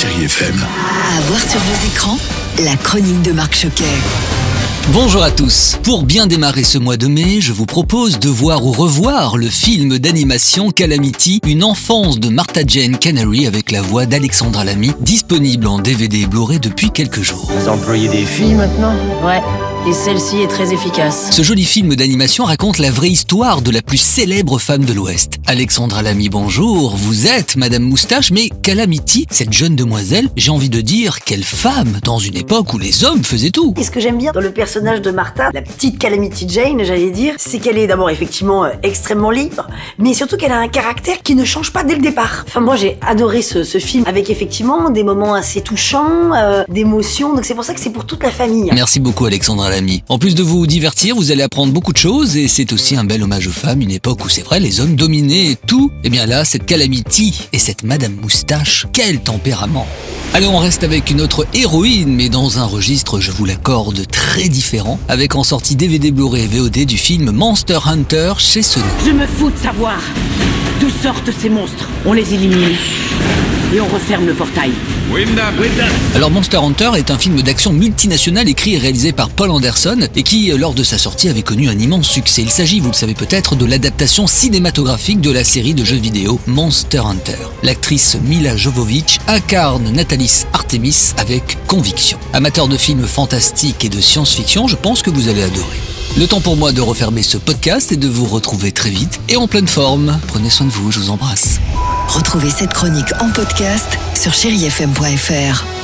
Chérie FM. À voir sur vos écrans, la chronique de Marc Choquet. Bonjour à tous. Pour bien démarrer ce mois de mai, je vous propose de voir ou revoir le film d'animation Calamity, une enfance de Martha Jane Canary avec la voix d'Alexandra Lamy, disponible en DVD et Blu-ray depuis quelques jours. Vous employez des filles maintenant? Ouais, et celle-ci est très efficace. Ce joli film d'animation raconte la vraie histoire de la plus célèbre femme de l'Ouest. Alexandra Lamy, bonjour. Vous êtes Madame Moustache, mais Calamity, cette jeune demoiselle, j'ai envie de dire quelle femme dans une époque où les hommes faisaient tout. Et ce que j'aime bien dans le personnage de Martha, la petite Calamity Jane, j'allais dire, c'est qu'elle est d'abord effectivement euh, extrêmement libre, mais surtout qu'elle a un caractère qui ne change pas dès le départ. Enfin, moi j'ai adoré ce, ce film avec effectivement des moments assez touchants, euh, d'émotions, donc c'est pour ça que c'est pour toute la famille. Merci beaucoup Alexandra En plus de vous divertir, vous allez apprendre beaucoup de choses et c'est aussi un bel hommage aux femmes, une époque où c'est vrai, les hommes dominaient tout. Et bien là, cette Calamity et cette Madame Moustache, quel tempérament Allez, on reste avec une autre héroïne, mais dans un registre, je vous l'accorde, très différent, avec en sortie DVD Blu-ray et VOD du film Monster Hunter chez Sony. Je me fous de savoir d'où sortent ces monstres. On les élimine et on referme le portail. Alors Monster Hunter est un film d'action multinational écrit et réalisé par Paul Anderson et qui, lors de sa sortie, avait connu un immense succès. Il s'agit, vous le savez peut-être, de l'adaptation cinématographique de la série de jeux vidéo Monster Hunter. L'actrice Mila Jovovich incarne Artemis avec conviction. Amateur de films fantastiques et de science-fiction, je pense que vous allez adorer. Le temps pour moi de refermer ce podcast et de vous retrouver très vite et en pleine forme. Prenez soin de vous, je vous embrasse. Retrouvez cette chronique en podcast sur chérifm.fr.